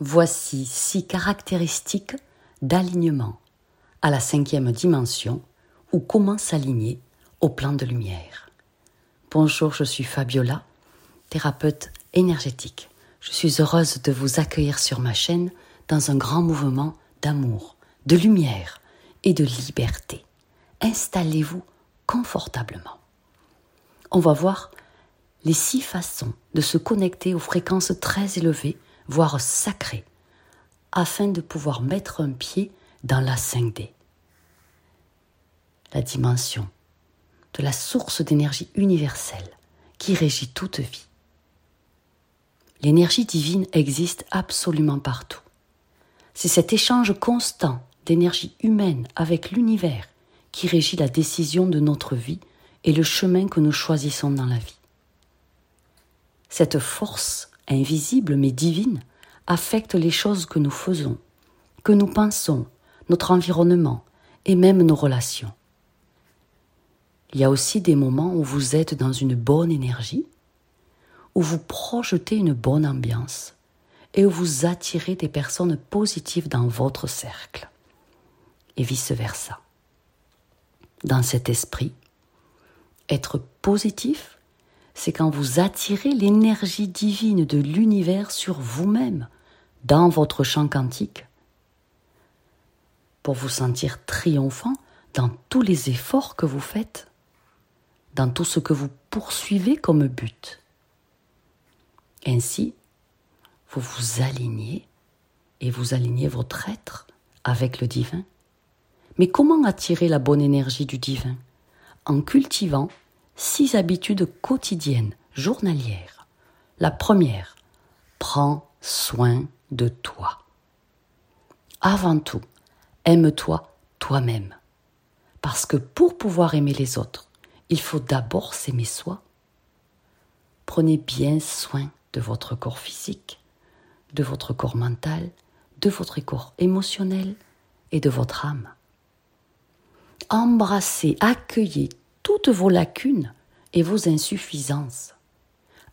Voici six caractéristiques d'alignement à la cinquième dimension ou comment s'aligner au plan de lumière. Bonjour, je suis Fabiola, thérapeute énergétique. Je suis heureuse de vous accueillir sur ma chaîne dans un grand mouvement d'amour, de lumière et de liberté. Installez-vous confortablement. On va voir les six façons de se connecter aux fréquences très élevées, voire sacrées, afin de pouvoir mettre un pied dans la 5D. La dimension de la source d'énergie universelle qui régit toute vie. L'énergie divine existe absolument partout. C'est cet échange constant d'énergie humaine avec l'univers qui régit la décision de notre vie et le chemin que nous choisissons dans la vie. Cette force invisible mais divine affecte les choses que nous faisons, que nous pensons, notre environnement et même nos relations. Il y a aussi des moments où vous êtes dans une bonne énergie, où vous projetez une bonne ambiance et où vous attirez des personnes positives dans votre cercle, et vice-versa. Dans cet esprit, être positif, c'est quand vous attirez l'énergie divine de l'univers sur vous-même, dans votre champ quantique, pour vous sentir triomphant dans tous les efforts que vous faites, dans tout ce que vous poursuivez comme but. Ainsi, vous vous alignez et vous alignez votre être avec le divin. Mais comment attirer la bonne énergie du divin? En cultivant six habitudes quotidiennes, journalières. La première, prends soin de toi. Avant tout, aime-toi toi-même. Parce que pour pouvoir aimer les autres, il faut d'abord s'aimer soi. Prenez bien soin de votre corps physique, de votre corps mental, de votre corps émotionnel et de votre âme. Embrassez, accueillez toutes vos lacunes et vos insuffisances.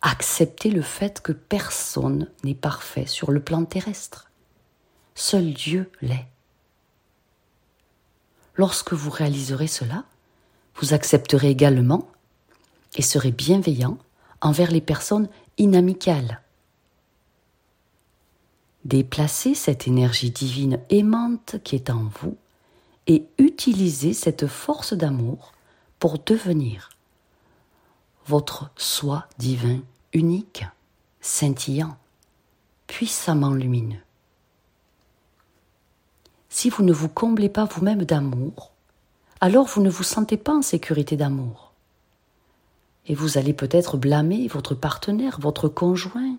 Acceptez le fait que personne n'est parfait sur le plan terrestre. Seul Dieu l'est. Lorsque vous réaliserez cela, vous accepterez également et serez bienveillant envers les personnes inamicales. Déplacez cette énergie divine aimante qui est en vous et utilisez cette force d'amour pour devenir votre soi divin unique, scintillant, puissamment lumineux. Si vous ne vous comblez pas vous-même d'amour, alors vous ne vous sentez pas en sécurité d'amour. Et vous allez peut-être blâmer votre partenaire, votre conjoint,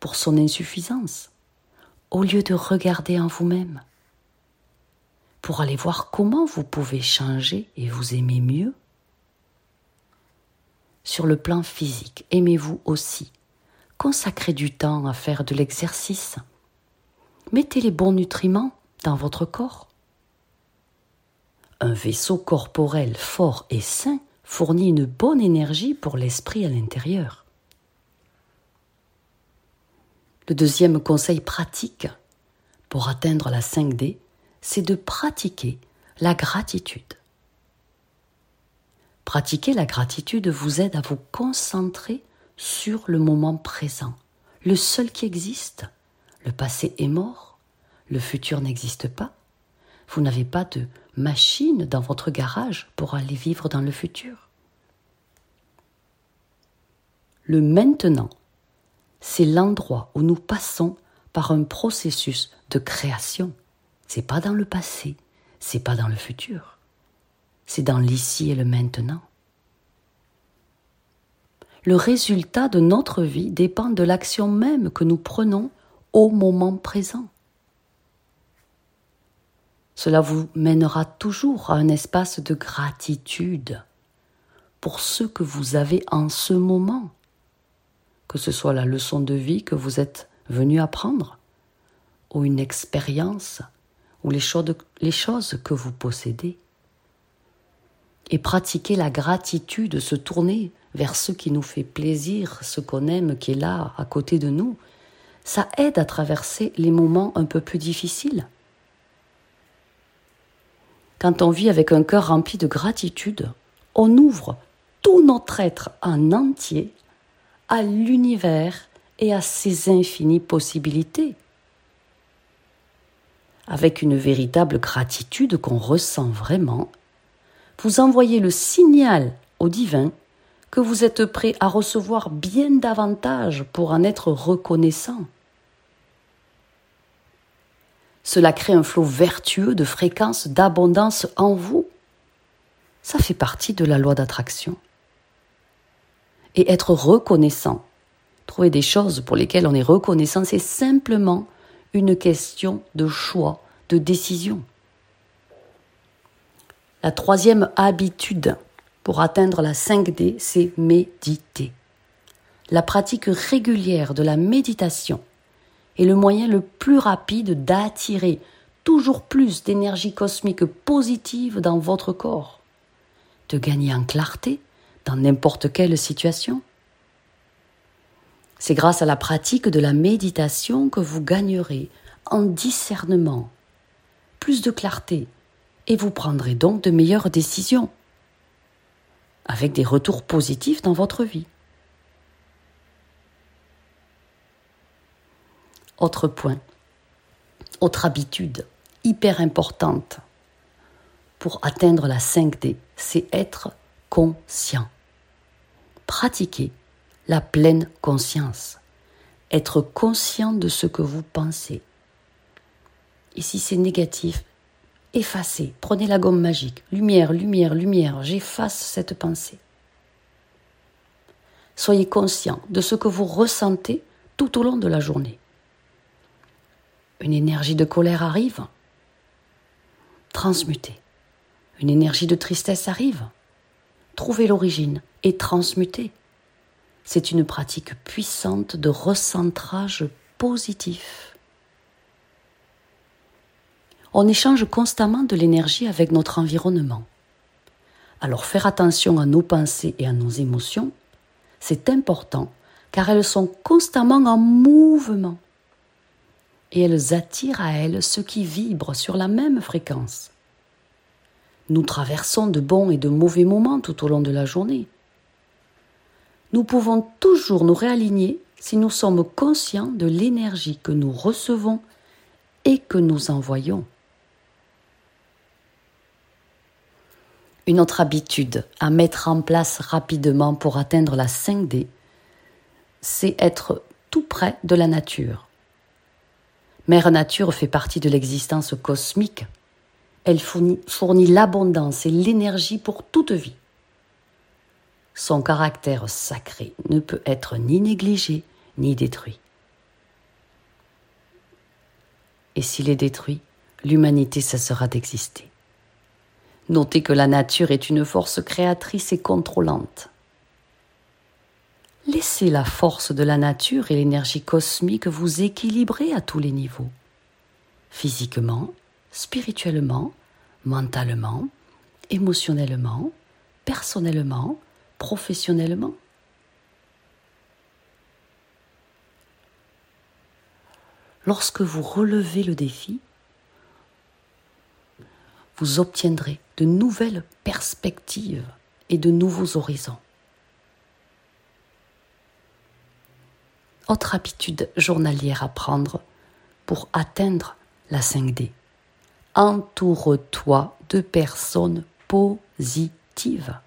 pour son insuffisance, au lieu de regarder en vous-même, pour aller voir comment vous pouvez changer et vous aimer mieux sur le plan physique, aimez-vous aussi. Consacrez du temps à faire de l'exercice? Mettez les bons nutriments dans votre corps. Un vaisseau corporel fort et sain fournit une bonne énergie pour l'esprit à l'intérieur. Le deuxième conseil pratique pour atteindre la 5D, c'est de pratiquer la gratitude. Pratiquer la gratitude vous aide à vous concentrer sur le moment présent, le seul qui existe. Le passé est mort, le futur n'existe pas. Vous n'avez pas de machine dans votre garage pour aller vivre dans le futur. Le maintenant, c'est l'endroit où nous passons par un processus de création. C'est pas dans le passé, c'est pas dans le futur c'est dans l'ici et le maintenant. Le résultat de notre vie dépend de l'action même que nous prenons au moment présent. Cela vous mènera toujours à un espace de gratitude pour ce que vous avez en ce moment, que ce soit la leçon de vie que vous êtes venu apprendre, ou une expérience, ou les choses, que vous possédez et pratiquer la gratitude, se tourner vers ce qui nous fait plaisir, ce qu'on aime, qui est là, à côté de nous, ça aide à traverser les moments un peu plus difficiles. Quand on vit avec un cœur rempli de gratitude, on ouvre tout notre être en entier à l'univers et à ses infinies possibilités. Avec une véritable gratitude qu'on ressent vraiment, vous envoyez le signal au divin que vous êtes prêt à recevoir bien davantage pour en être reconnaissant. Cela crée un flot vertueux de fréquences d'abondance en vous. Ça fait partie de la loi d'attraction. Et être reconnaissant, trouver des choses pour lesquelles on est reconnaissant, c'est simplement une question de choix, de décision. La troisième habitude pour atteindre la 5D, c'est méditer. La pratique régulière de la méditation est le moyen le plus rapide d'attirer toujours plus d'énergie cosmique positive dans votre corps, de gagner en clarté dans n'importe quelle situation. C'est grâce à la pratique de la méditation que vous gagnerez en discernement, plus de clarté, et vous prendrez donc de meilleures décisions, avec des retours positifs dans votre vie. Autre point, autre habitude hyper importante pour atteindre la 5D, c'est être conscient. Pratiquer la pleine conscience. Être conscient de ce que vous pensez. Et si c'est négatif, effacez. Prenez la gomme magique. Lumière, lumière, lumière. J'efface cette pensée. Soyez conscient de ce que vous ressentez tout au long de la journée une énergie de colère arrive, transmutez. Une énergie de tristesse arrive, trouvez l'origine et transmutez. C'est une pratique puissante de recentrage positif. On échange constamment de l'énergie avec notre environnement. Alors faire attention à nos pensées et à nos émotions, c'est important car elles sont constamment en mouvement et elles attirent à elles ce qui vibre sur la même fréquence. Nous traversons de bons et de mauvais moments tout au long de la journée. Nous pouvons toujours nous réaligner si nous sommes conscients de l'énergie que nous recevons et que nous envoyons. Une autre habitude à mettre en place rapidement pour atteindre la 5D, c'est être tout près de la nature. Mère Nature fait partie de l'existence cosmique. Elle fournit, l'abondance et l'énergie pour toute vie. Son caractère sacré ne peut être ni négligé ni détruit. Et s'il est détruit, l'humanité cessera d'exister. Notez que la nature est une force créatrice et contrôlante. Laissez la force de la nature et l'énergie cosmique vous équilibrer à tous les niveaux. Physiquement, spirituellement, mentalement, émotionnellement, personnellement, professionnellement. Lorsque vous relevez le défi, vous obtiendrez de nouvelles perspectives et de nouveaux horizons. Autre habitude journalière à prendre pour atteindre la 5D. Entoure-toi de personnes positives.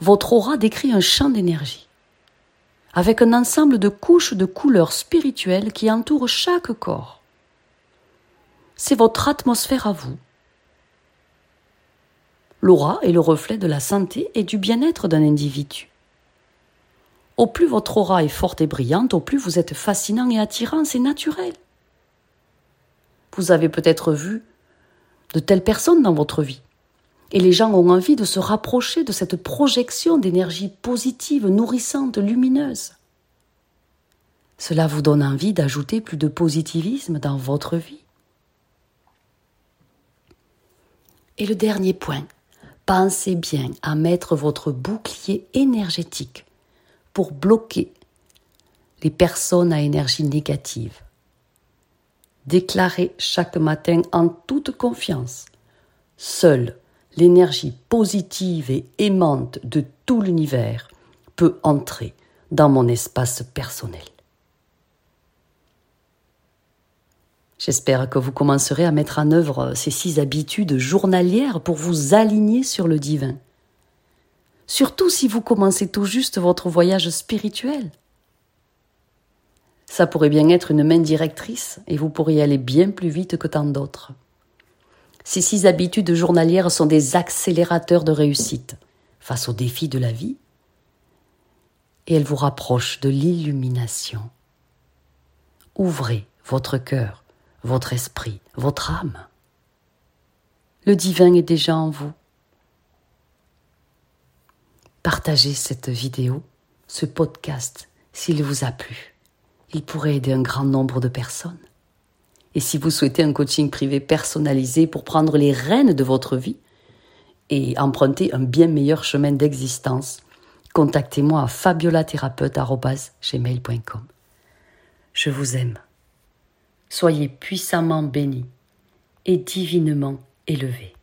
Votre aura décrit un champ d'énergie, avec un ensemble de couches de couleurs spirituelles qui entourent chaque corps. C'est votre atmosphère à vous. L'aura est le reflet de la santé et du bien-être d'un individu. Au plus votre aura est forte et brillante, au plus vous êtes fascinant et attirant, c'est naturel. Vous avez peut-être vu de telles personnes dans votre vie. Et les gens ont envie de se rapprocher de cette projection d'énergie positive, nourrissante, lumineuse. Cela vous donne envie d'ajouter plus de positivisme dans votre vie. Et le dernier point, pensez bien à mettre votre bouclier énergétique pour bloquer les personnes à énergie négative. Déclarez chaque matin en toute confiance. Seule l'énergie positive et aimante de tout l'univers peut entrer dans mon espace personnel. J'espère que vous commencerez à mettre en œuvre ces six habitudes journalières pour vous aligner sur le divin. Surtout si vous commencez tout juste votre voyage spirituel. Ça pourrait bien être une main directrice et vous pourriez aller bien plus vite que tant d'autres. Ces six habitudes journalières sont des accélérateurs de réussite face aux défis de la vie et elles vous rapprochent de l'illumination. Ouvrez votre cœur, votre esprit, votre âme. Le divin est déjà en vous. Partagez cette vidéo, ce podcast, s'il vous a plu. Il pourrait aider un grand nombre de personnes. Et si vous souhaitez un coaching privé personnalisé pour prendre les rênes de votre vie et emprunter un bien meilleur chemin d'existence, contactez-moi à fabiolathérapeute.gmail.com. Je vous aime. Soyez puissamment bénis et divinement élevés.